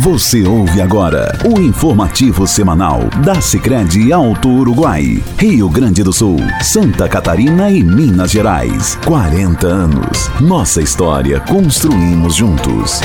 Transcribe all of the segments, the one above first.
Você ouve agora o informativo semanal da Sicredi Alto Uruguai, Rio Grande do Sul, Santa Catarina e Minas Gerais. 40 anos. Nossa história construímos juntos.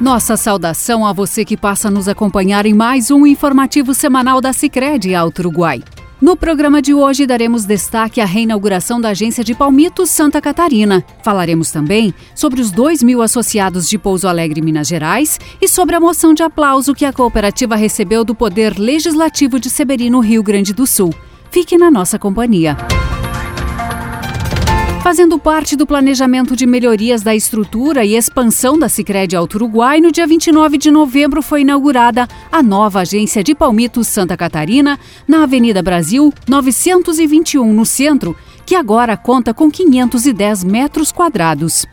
Nossa saudação a você que passa a nos acompanhar em mais um informativo semanal da Sicredi Alto Uruguai. No programa de hoje, daremos destaque à reinauguração da agência de Palmitos Santa Catarina. Falaremos também sobre os 2 mil associados de Pouso Alegre, Minas Gerais, e sobre a moção de aplauso que a cooperativa recebeu do Poder Legislativo de Severino, Rio Grande do Sul. Fique na nossa companhia. Fazendo parte do planejamento de melhorias da estrutura e expansão da Sicredi Alto Uruguai, no dia 29 de novembro foi inaugurada a nova agência de Palmitos Santa Catarina, na Avenida Brasil 921, no centro, que agora conta com 510 metros quadrados.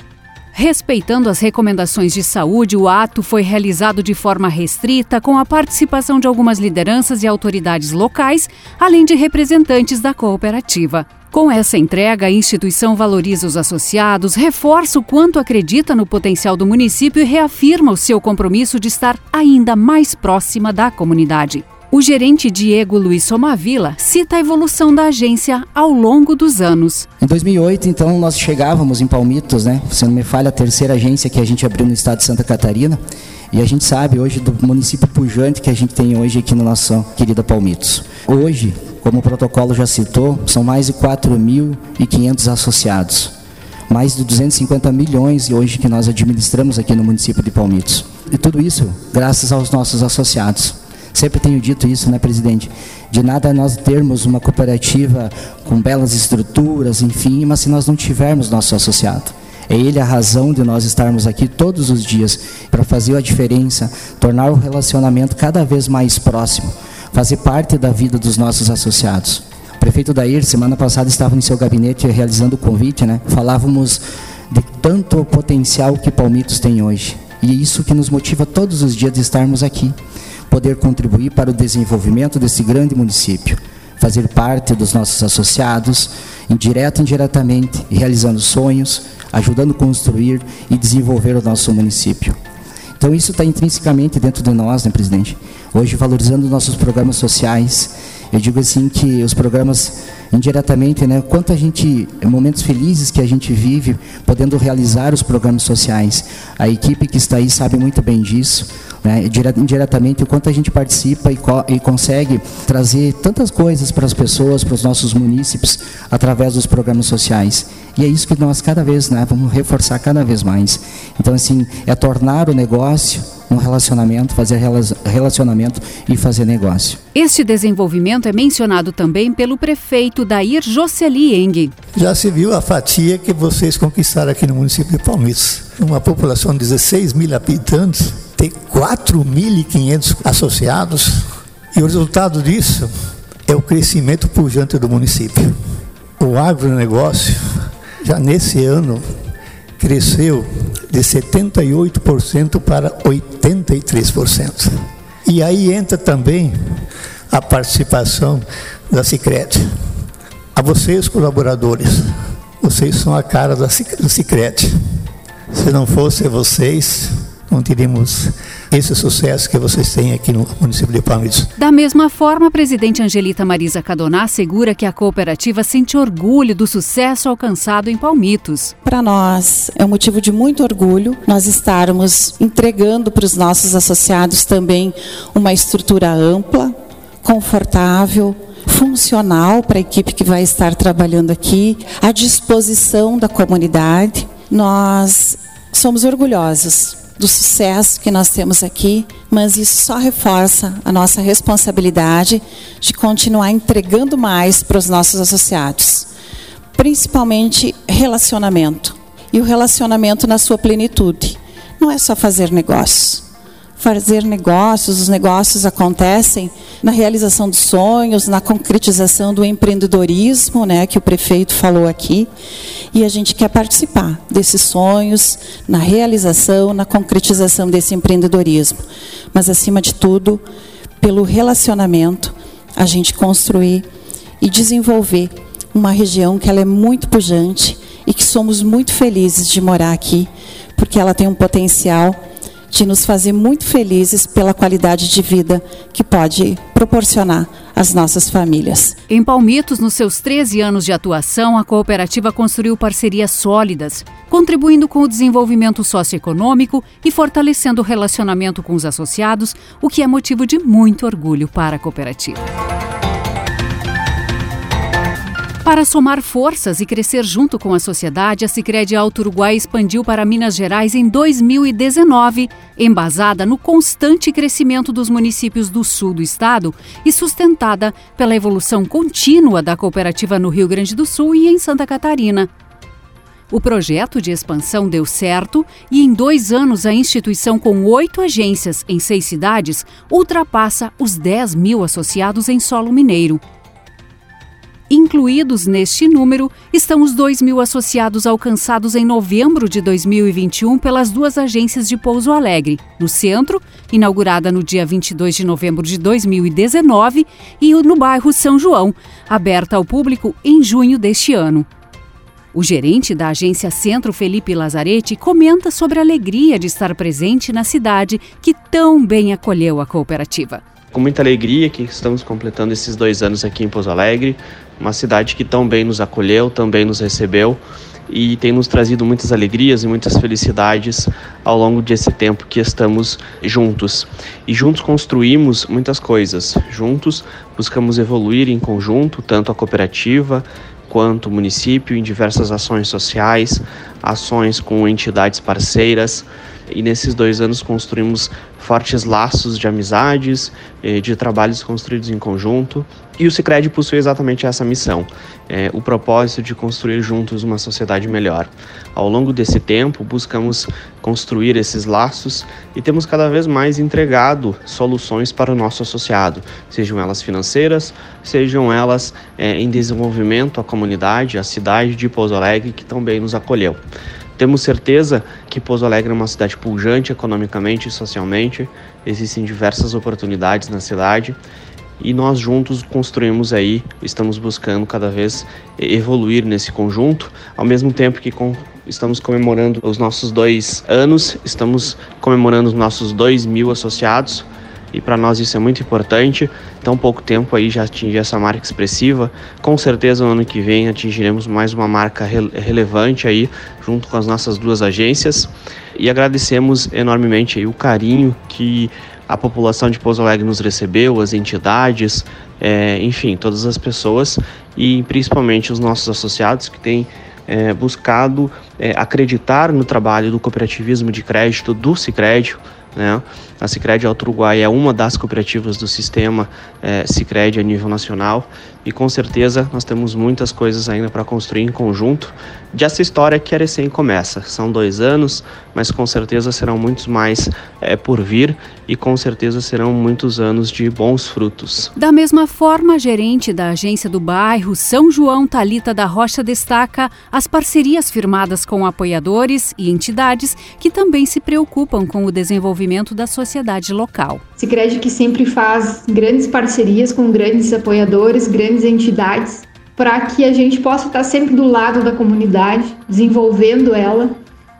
Respeitando as recomendações de saúde, o ato foi realizado de forma restrita, com a participação de algumas lideranças e autoridades locais, além de representantes da cooperativa. Com essa entrega, a instituição valoriza os associados, reforça o quanto acredita no potencial do município e reafirma o seu compromisso de estar ainda mais próxima da comunidade. O gerente Diego Luiz Somavila cita a evolução da agência ao longo dos anos. Em 2008, então, nós chegávamos em Palmitos, né? Se não me falha, a terceira agência que a gente abriu no estado de Santa Catarina. E a gente sabe hoje do município pujante que a gente tem hoje aqui no nosso querida Palmitos. Hoje, como o protocolo já citou, são mais de 4.500 associados. Mais de 250 milhões hoje que nós administramos aqui no município de Palmitos. E tudo isso graças aos nossos associados. Sempre tenho dito isso, né, presidente? De nada nós termos uma cooperativa com belas estruturas, enfim, mas se nós não tivermos nosso associado. É ele a razão de nós estarmos aqui todos os dias para fazer a diferença, tornar o relacionamento cada vez mais próximo fazer parte da vida dos nossos associados. O prefeito Dair, semana passada, estava em seu gabinete realizando o convite, né? Falávamos de tanto potencial que Palmitos tem hoje. E é isso que nos motiva todos os dias de estarmos aqui. Poder contribuir para o desenvolvimento desse grande município. Fazer parte dos nossos associados, indireta e indiretamente, realizando sonhos, ajudando a construir e desenvolver o nosso município. Então isso está intrinsecamente dentro de nós, né, presidente? Hoje valorizando nossos programas sociais, eu digo assim que os programas indiretamente, né, quanto a gente momentos felizes que a gente vive podendo realizar os programas sociais. A equipe que está aí sabe muito bem disso, né, indiretamente o quanto a gente participa e, co e consegue trazer tantas coisas para as pessoas, para os nossos munícipes através dos programas sociais. E é isso que nós cada vez, né, vamos reforçar cada vez mais. Então assim, é tornar o negócio um relacionamento, fazer relacionamento e fazer negócio. Este desenvolvimento é mencionado também pelo prefeito Dair Jocely Eng. Já se viu a fatia que vocês conquistaram aqui no município de Palmitos. Uma população de 16 mil habitantes, tem 4.500 associados, e o resultado disso é o crescimento pujante do município. O agronegócio, já nesse ano, cresceu de 78% para 83%. E aí entra também a participação da Sicredi. A vocês, colaboradores, vocês são a cara da Sicredi. Se não fosse vocês, não teríamos esse sucesso que vocês têm aqui no município de Palmitos. Da mesma forma, a presidente Angelita Marisa Cadoná assegura que a cooperativa sente orgulho do sucesso alcançado em Palmitos. Para nós é um motivo de muito orgulho nós estarmos entregando para os nossos associados também uma estrutura ampla, confortável, funcional para a equipe que vai estar trabalhando aqui, à disposição da comunidade. Nós somos orgulhosos do sucesso que nós temos aqui, mas isso só reforça a nossa responsabilidade de continuar entregando mais para os nossos associados, principalmente relacionamento. E o relacionamento na sua plenitude. Não é só fazer negócios fazer negócios, os negócios acontecem na realização dos sonhos, na concretização do empreendedorismo, né, que o prefeito falou aqui, e a gente quer participar desses sonhos, na realização, na concretização desse empreendedorismo. Mas acima de tudo, pelo relacionamento, a gente construir e desenvolver uma região que ela é muito pujante e que somos muito felizes de morar aqui, porque ela tem um potencial de nos fazer muito felizes pela qualidade de vida que pode proporcionar às nossas famílias. Em Palmitos, nos seus 13 anos de atuação, a cooperativa construiu parcerias sólidas, contribuindo com o desenvolvimento socioeconômico e fortalecendo o relacionamento com os associados, o que é motivo de muito orgulho para a cooperativa. Para somar forças e crescer junto com a sociedade, a Sicredi Alto Uruguai expandiu para Minas Gerais em 2019, embasada no constante crescimento dos municípios do sul do estado e sustentada pela evolução contínua da cooperativa no Rio Grande do Sul e em Santa Catarina. O projeto de expansão deu certo e, em dois anos, a instituição, com oito agências em seis cidades, ultrapassa os 10 mil associados em solo mineiro. Incluídos neste número estão os 2 mil associados alcançados em novembro de 2021 pelas duas agências de Pouso Alegre, no centro, inaugurada no dia 22 de novembro de 2019, e no bairro São João, aberta ao público em junho deste ano. O gerente da agência Centro, Felipe Lazarete, comenta sobre a alegria de estar presente na cidade que tão bem acolheu a cooperativa. Com muita alegria que estamos completando esses dois anos aqui em Pouso Alegre, uma cidade que tão bem nos acolheu, também nos recebeu e tem nos trazido muitas alegrias e muitas felicidades ao longo desse tempo que estamos juntos. E juntos construímos muitas coisas. Juntos buscamos evoluir em conjunto, tanto a cooperativa quanto o município, em diversas ações sociais, ações com entidades parceiras. E nesses dois anos construímos fortes laços de amizades, de trabalhos construídos em conjunto. E o Cicred possui exatamente essa missão, é, o propósito de construir juntos uma sociedade melhor. Ao longo desse tempo, buscamos construir esses laços e temos cada vez mais entregado soluções para o nosso associado, sejam elas financeiras, sejam elas é, em desenvolvimento à comunidade, à cidade de Pouso Alegre, que também nos acolheu. Temos certeza que Pouso Alegre é uma cidade pujante economicamente e socialmente, existem diversas oportunidades na cidade e nós juntos construímos aí, estamos buscando cada vez evoluir nesse conjunto, ao mesmo tempo que com, estamos comemorando os nossos dois anos, estamos comemorando os nossos dois mil associados, e para nós isso é muito importante. Tão pouco tempo aí já atingir essa marca expressiva. Com certeza no ano que vem atingiremos mais uma marca re relevante aí junto com as nossas duas agências e agradecemos enormemente aí o carinho que a população de Pouso Alegre nos recebeu, as entidades, é, enfim, todas as pessoas e principalmente os nossos associados que têm é, buscado é, acreditar no trabalho do cooperativismo de crédito do Sicredi né? A Sicredi Alto Uruguai é uma das cooperativas do sistema é, Sicredi a nível nacional e com certeza nós temos muitas coisas ainda para construir em conjunto de essa história que a recém começa. São dois anos, mas com certeza serão muitos mais é, por vir e com certeza serão muitos anos de bons frutos. Da mesma forma, a gerente da agência do bairro São João Talita da Rocha destaca as parcerias firmadas com apoiadores e entidades que também se preocupam com o desenvolvimento da sociedade local. Sicredi que sempre faz grandes parcerias com grandes apoiadores, grandes entidades, para que a gente possa estar sempre do lado da comunidade, desenvolvendo ela,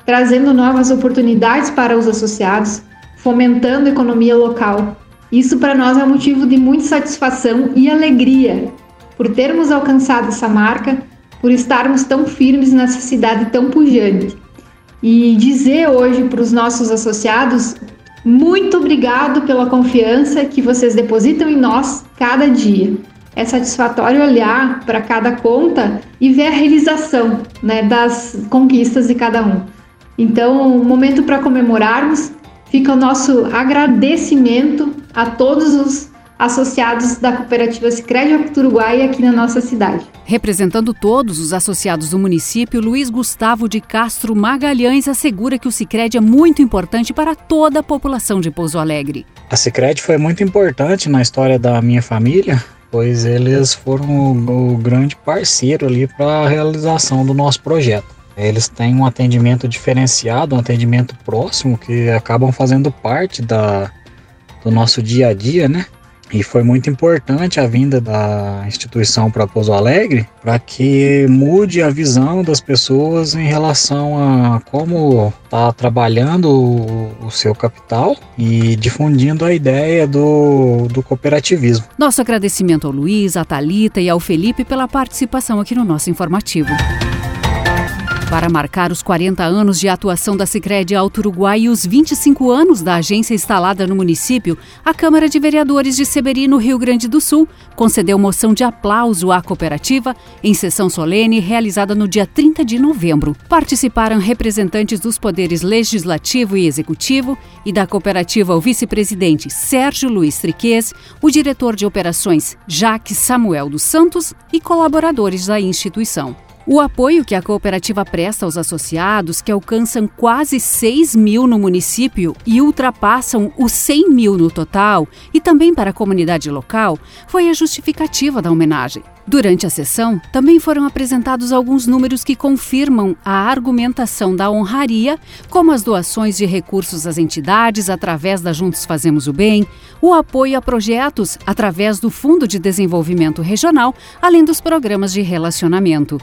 trazendo novas oportunidades para os associados, fomentando a economia local. Isso para nós é um motivo de muita satisfação e alegria por termos alcançado essa marca, por estarmos tão firmes nessa cidade tão pujante. E dizer hoje para os nossos associados muito obrigado pela confiança que vocês depositam em nós cada dia. É satisfatório olhar para cada conta e ver a realização né, das conquistas de cada um. Então, o momento para comemorarmos fica o nosso agradecimento a todos os associados da cooperativa Sicredi Uruguai aqui na nossa cidade. Representando todos os associados do município, Luiz Gustavo de Castro Magalhães assegura que o Sicredi é muito importante para toda a população de Pouso Alegre. A Sicredi foi muito importante na história da minha família, pois eles foram o, o grande parceiro ali para a realização do nosso projeto. Eles têm um atendimento diferenciado, um atendimento próximo que acabam fazendo parte da, do nosso dia a dia, né? E foi muito importante a vinda da instituição para Pouso Alegre para que mude a visão das pessoas em relação a como está trabalhando o, seu capital e difundindo a ideia do, do cooperativismo. Nosso agradecimento ao Luiz, à Talita e ao Felipe pela participação aqui no nosso informativo. Para marcar os 40 anos de atuação da Sicredi Alto Uruguai e os 25 anos da agência instalada no município, a Câmara de Vereadores de Seberi, no Rio Grande do Sul, concedeu moção de aplauso à cooperativa em sessão solene realizada no dia 30 de novembro. Participaram representantes dos poderes legislativo e executivo e da cooperativa o vice-presidente Sérgio Luiz Triquez, o diretor de operações Jaques Samuel dos Santos e colaboradores da instituição. O apoio que a cooperativa presta aos associados, que alcançam quase 6 mil no município e ultrapassam os 100 mil no total, e também para a comunidade local, foi a justificativa da homenagem. Durante a sessão, também foram apresentados alguns números que confirmam a argumentação da honraria, como as doações de recursos às entidades através da Juntos Fazemos o Bem, o apoio a projetos através do Fundo de Desenvolvimento Regional, além dos programas de relacionamento.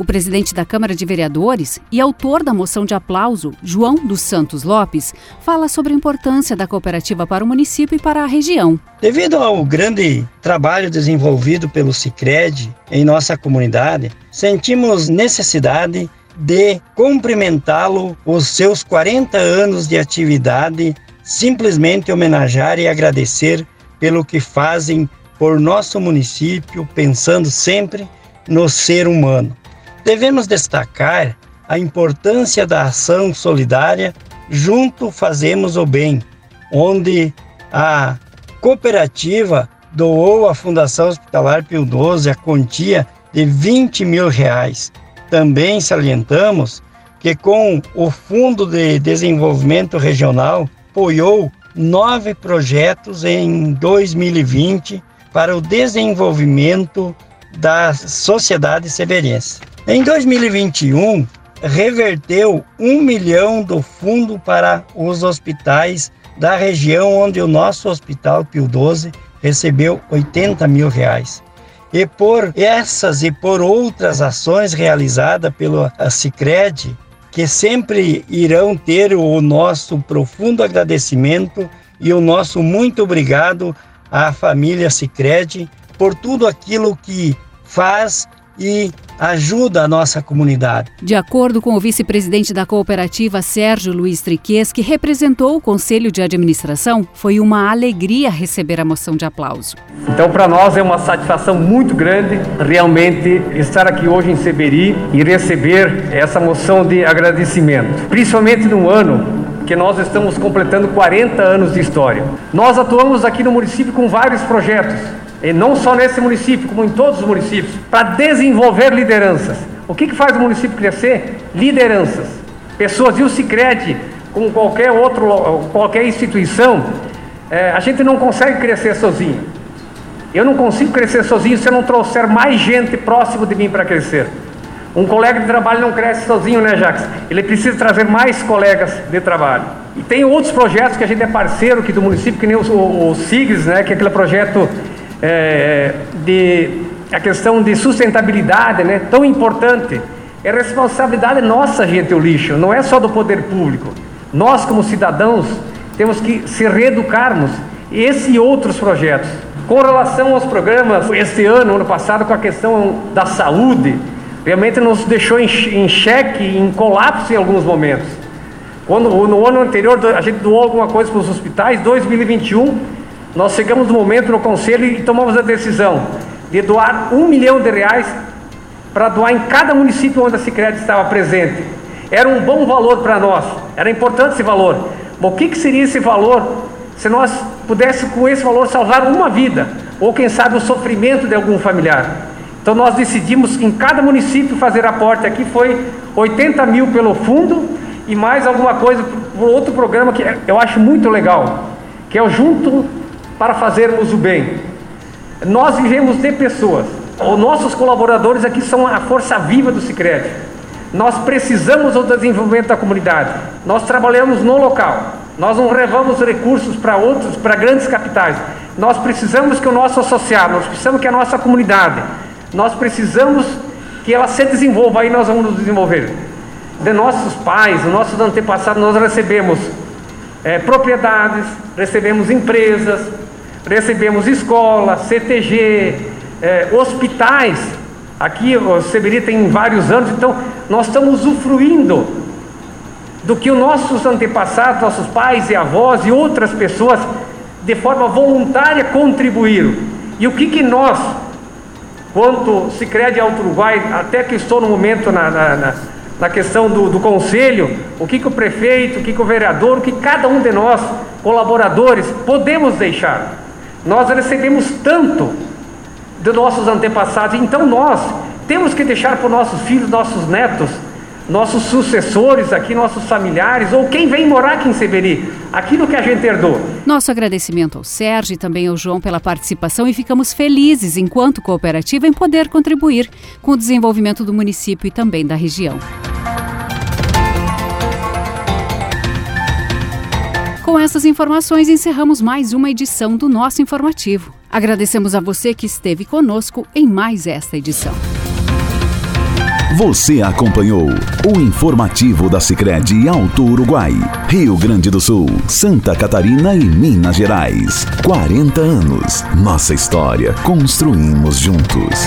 O presidente da Câmara de Vereadores e autor da moção de aplauso, João dos Santos Lopes, fala sobre a importância da cooperativa para o município e para a região. Devido ao grande trabalho desenvolvido pelo Sicredi em nossa comunidade, sentimos necessidade de cumprimentá-lo os seus 40 anos de atividade, simplesmente homenagear e agradecer pelo que fazem por nosso município, pensando sempre no ser humano. Devemos destacar a importância da ação solidária Junto Fazemos o Bem, onde a cooperativa doou à Fundação Hospitalar Pio XII a quantia de 20 mil reais. Também salientamos que com o Fundo de Desenvolvimento Regional apoiou nove projetos em 2020 para o desenvolvimento da sociedade severense. Em 2021, reverteu um milhão do fundo para os hospitais da região onde o nosso Hospital Pio 12 recebeu 80 mil reais. E por essas e por outras ações realizadas pela Cicred, que sempre irão ter o nosso profundo agradecimento e o nosso muito obrigado à família Cicred por tudo aquilo que faz e ajuda a nossa comunidade. De acordo com o vice-presidente da cooperativa, Sérgio Luiz Triques, que representou o Conselho de Administração, foi uma alegria receber a moção de aplauso. Então, para nós é uma satisfação muito grande realmente estar aqui hoje em Seberi e receber essa moção de agradecimento, principalmente no ano que nós estamos completando 40 anos de história. Nós atuamos aqui no município com vários projetos e não só nesse município, como em todos os municípios, para desenvolver lideranças. O que, que faz o município crescer? Lideranças. Pessoas, e o Cicred, como qualquer outro, qualquer instituição, é, a gente não consegue crescer sozinho. Eu não consigo crescer sozinho se eu não trouxer mais gente próximo de mim para crescer. Um colega de trabalho não cresce sozinho, né, Jacques? Ele precisa trazer mais colegas de trabalho. E tem outros projetos que a gente é parceiro aqui do município, que nem o, o, o SIGS, né, que é aquele projeto é, de a questão de sustentabilidade, né, tão importante. É responsabilidade nossa, gente, o lixo, não é só do poder público. Nós, como cidadãos, temos que se reeducarmos. Esse e outros projetos. Com relação aos programas, este ano, ano passado, com a questão da saúde, realmente nos deixou em, xeque, em colapso em alguns momentos. Quando no ano anterior a gente doou alguma coisa para os hospitais, 2021 nós chegamos no momento no conselho e tomamos a decisão de doar um milhão de reais para doar em cada município onde a Sicredi estava presente. Era um bom valor para nós, era importante esse valor. Mas o que, que seria esse valor se nós pudéssemos com esse valor salvar uma vida, ou quem sabe o sofrimento de algum familiar? Então nós decidimos em cada município fazer aporte. Aqui foi 80 mil pelo fundo e mais alguma coisa por outro programa que eu acho muito legal, que é o Junto para fazermos o bem. Nós vivemos de pessoas. Os nossos colaboradores aqui são a força viva do Sicredi. Nós precisamos do desenvolvimento da comunidade. Nós trabalhamos no local. Nós não levamos recursos para outros, para grandes capitais. nós precisamos que o nosso associado, nós precisamos que a nossa comunidade, nós precisamos que ela se desenvolva, aí nós vamos nos desenvolver. De nossos pais, dos nossos antepassados, nós recebemos é, propriedades, recebemos empresas, recebemos escolas, CTG, é, hospitais. Aqui o Seberi tem vários anos, então nós estamos usufruindo do que os nossos antepassados, nossos pais e avós e outras pessoas de forma voluntária contribuíram. E o que, que nós, quanto Sicredi Alto Uruguai, até que estou no momento na, na, na, na questão do, do, conselho, o que, que o prefeito, o que, que o vereador, o que cada um de nós, colaboradores, podemos deixar. Nós recebemos tanto de nossos antepassados, então nós temos que deixar para os nossos filhos, nossos netos, nossos sucessores aqui, nossos familiares, ou quem vem morar aqui em Seberi, aquilo que a gente herdou. Nosso agradecimento ao Sérgio e também ao João pela participação e ficamos felizes, enquanto cooperativa, em poder contribuir com o desenvolvimento do município e também da região. Com essas informações, encerramos mais uma edição do nosso informativo. Agradecemos a você que esteve conosco em mais esta edição. Você acompanhou o informativo da Sicredi Alto Uruguai, Rio Grande do Sul, Santa Catarina e Minas Gerais. 40 anos. Nossa história construímos juntos.